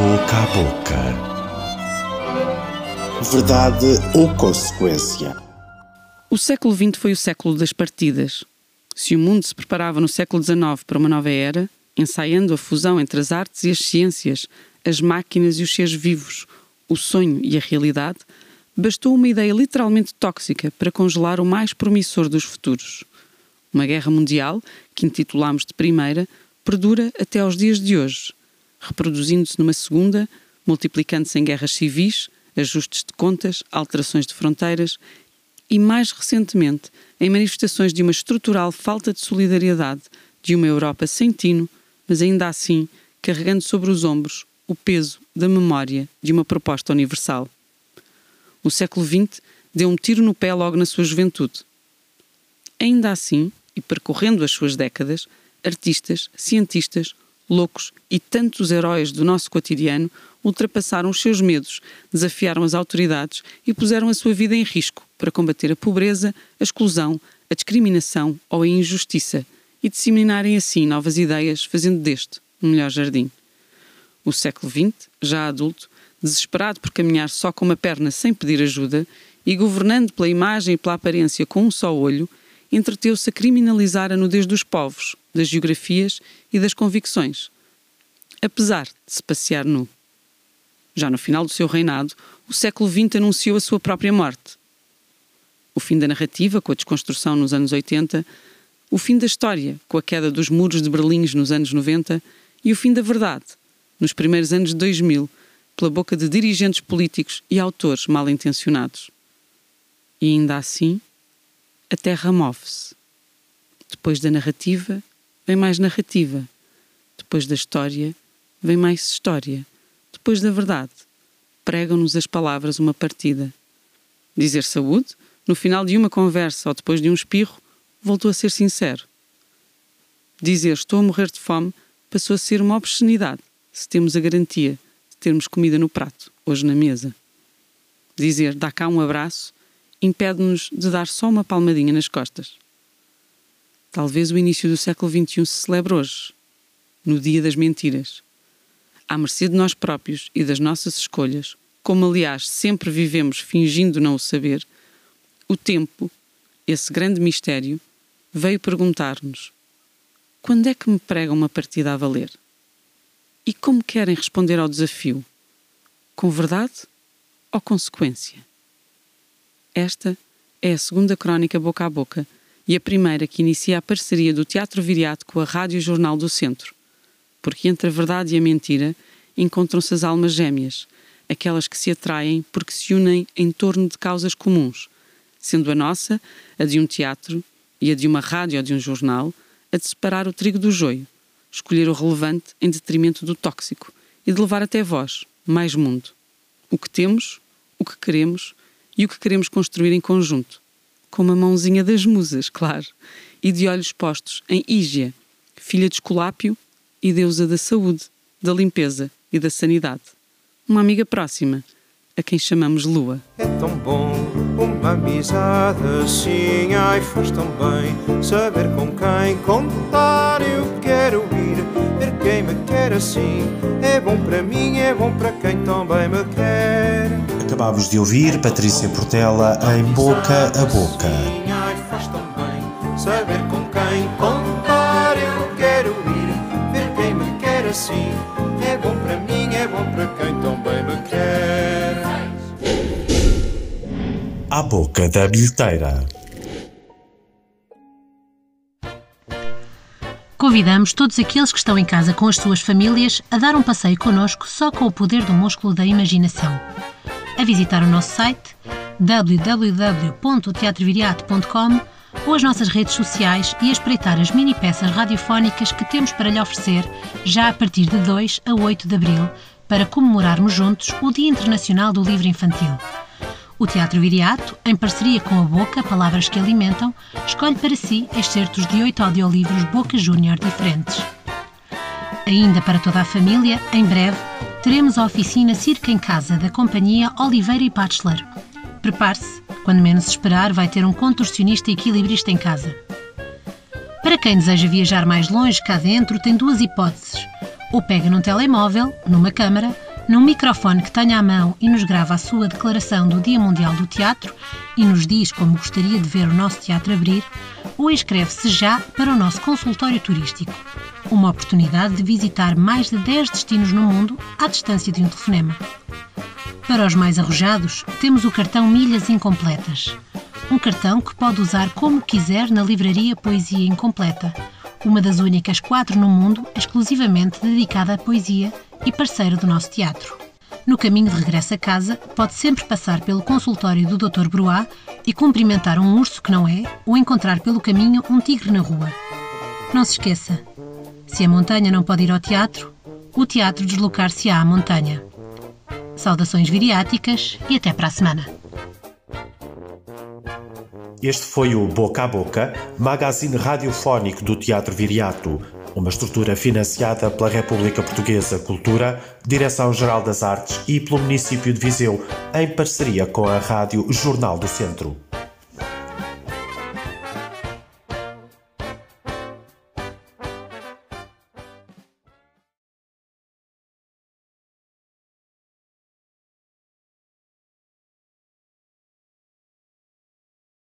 Boca a boca. Verdade ou consequência? O século XX foi o século das partidas. Se o mundo se preparava no século XIX para uma nova era, ensaiando a fusão entre as artes e as ciências, as máquinas e os seres vivos, o sonho e a realidade, bastou uma ideia literalmente tóxica para congelar o mais promissor dos futuros. Uma guerra mundial, que intitulamos de Primeira, perdura até aos dias de hoje, reproduzindo-se numa segunda, multiplicando-se em guerras civis, ajustes de contas, alterações de fronteiras e, mais recentemente, em manifestações de uma estrutural falta de solidariedade de uma Europa sem tino, mas ainda assim carregando sobre os ombros o peso da memória de uma proposta universal. O século XX deu um tiro no pé logo na sua juventude. Ainda assim, e percorrendo as suas décadas, artistas, cientistas, loucos e tantos heróis do nosso cotidiano ultrapassaram os seus medos, desafiaram as autoridades e puseram a sua vida em risco para combater a pobreza, a exclusão, a discriminação ou a injustiça e disseminarem assim novas ideias, fazendo deste um melhor jardim. O século XX, já adulto, desesperado por caminhar só com uma perna sem pedir ajuda e governando pela imagem e pela aparência com um só olho, entreteu-se a criminalizar a nudez dos povos, das geografias e das convicções, apesar de se passear nu. Já no final do seu reinado, o século XX anunciou a sua própria morte. O fim da narrativa, com a desconstrução nos anos 80, o fim da história, com a queda dos muros de Berlim nos anos 90, e o fim da verdade, nos primeiros anos de 2000, pela boca de dirigentes políticos e autores mal intencionados. E ainda assim, a Terra move-se. Depois da narrativa, vem mais narrativa. Depois da história, vem mais história. Depois da verdade, pregam-nos as palavras uma partida. Dizer saúde, no final de uma conversa ou depois de um espirro, voltou a ser sincero. Dizer estou a morrer de fome passou a ser uma obscenidade, se temos a garantia de termos comida no prato, hoje na mesa. Dizer dá cá um abraço impede-nos de dar só uma palmadinha nas costas. Talvez o início do século XXI se celebre hoje, no dia das mentiras. À mercê de nós próprios e das nossas escolhas, como aliás sempre vivemos fingindo não o saber, o tempo, esse grande mistério, veio perguntar-nos: quando é que me pregam uma partida a valer? E como querem responder ao desafio? Com verdade ou consequência? Esta é a segunda crónica boca a boca e a primeira que inicia a parceria do Teatro Viriato com a Rádio Jornal do Centro. Porque entre a verdade e a mentira encontram-se as almas gêmeas, aquelas que se atraem porque se unem em torno de causas comuns, sendo a nossa, a de um teatro, e a de uma rádio ou de um jornal, a de separar o trigo do joio, escolher o relevante em detrimento do tóxico e de levar até vós mais mundo. O que temos, o que queremos e o que queremos construir em conjunto, com uma mãozinha das musas, claro, e de olhos postos em Ígia, filha de Esculápio e deusa da saúde, da limpeza e da sanidade. Uma amiga próxima, a quem chamamos Lua. É tão bom uma amizade assim, ai faz tão bem saber com quem contar. Eu quero ir ver quem me quer assim. É bom para mim, é bom para quem também me quer. Acabámos de ouvir Patrícia Portela em Boca a Boca. Saber com quem contar. Eu quero ir ver quem me quer assim. É bom para mim, é bom para quem também me quer. À boca da bilheteira. Convidamos todos aqueles que estão em casa com as suas famílias a dar um passeio connosco só com o poder do músculo da imaginação. A visitar o nosso site www.teatroviriato.com ou as nossas redes sociais e a espreitar as mini peças radiofónicas que temos para lhe oferecer já a partir de 2 a 8 de abril para comemorarmos juntos o Dia Internacional do Livro Infantil. O Teatro Viriato, em parceria com a Boca Palavras que Alimentam, escolhe para si excertos de oito audiolivros Boca Júnior diferentes. Ainda para toda a família, em breve, teremos a oficina Circa em Casa da companhia Oliveira e Bachelor. Prepare-se, quando menos esperar, vai ter um contorcionista e equilibrista em casa. Para quem deseja viajar mais longe cá dentro, tem duas hipóteses. Ou pega num telemóvel, numa câmara, num microfone que tenha à mão e nos grava a sua declaração do Dia Mundial do Teatro e nos diz como gostaria de ver o nosso teatro abrir, ou inscreve-se já para o nosso consultório turístico. Uma oportunidade de visitar mais de 10 destinos no mundo à distância de um telefonema. Para os mais arrojados, temos o cartão Milhas Incompletas. Um cartão que pode usar como quiser na livraria Poesia Incompleta, uma das únicas quatro no mundo exclusivamente dedicada à poesia e parceira do nosso teatro. No caminho de regresso a casa, pode sempre passar pelo consultório do Dr. Bruá e cumprimentar um urso que não é, ou encontrar pelo caminho um tigre na rua. Não se esqueça: se a montanha não pode ir ao teatro, o teatro deslocar-se-á à montanha. Saudações viriáticas e até para a semana. Este foi o Boca a Boca, magazine radiofónico do Teatro Viriato, uma estrutura financiada pela República Portuguesa Cultura, Direção-Geral das Artes e pelo município de Viseu, em parceria com a Rádio Jornal do Centro.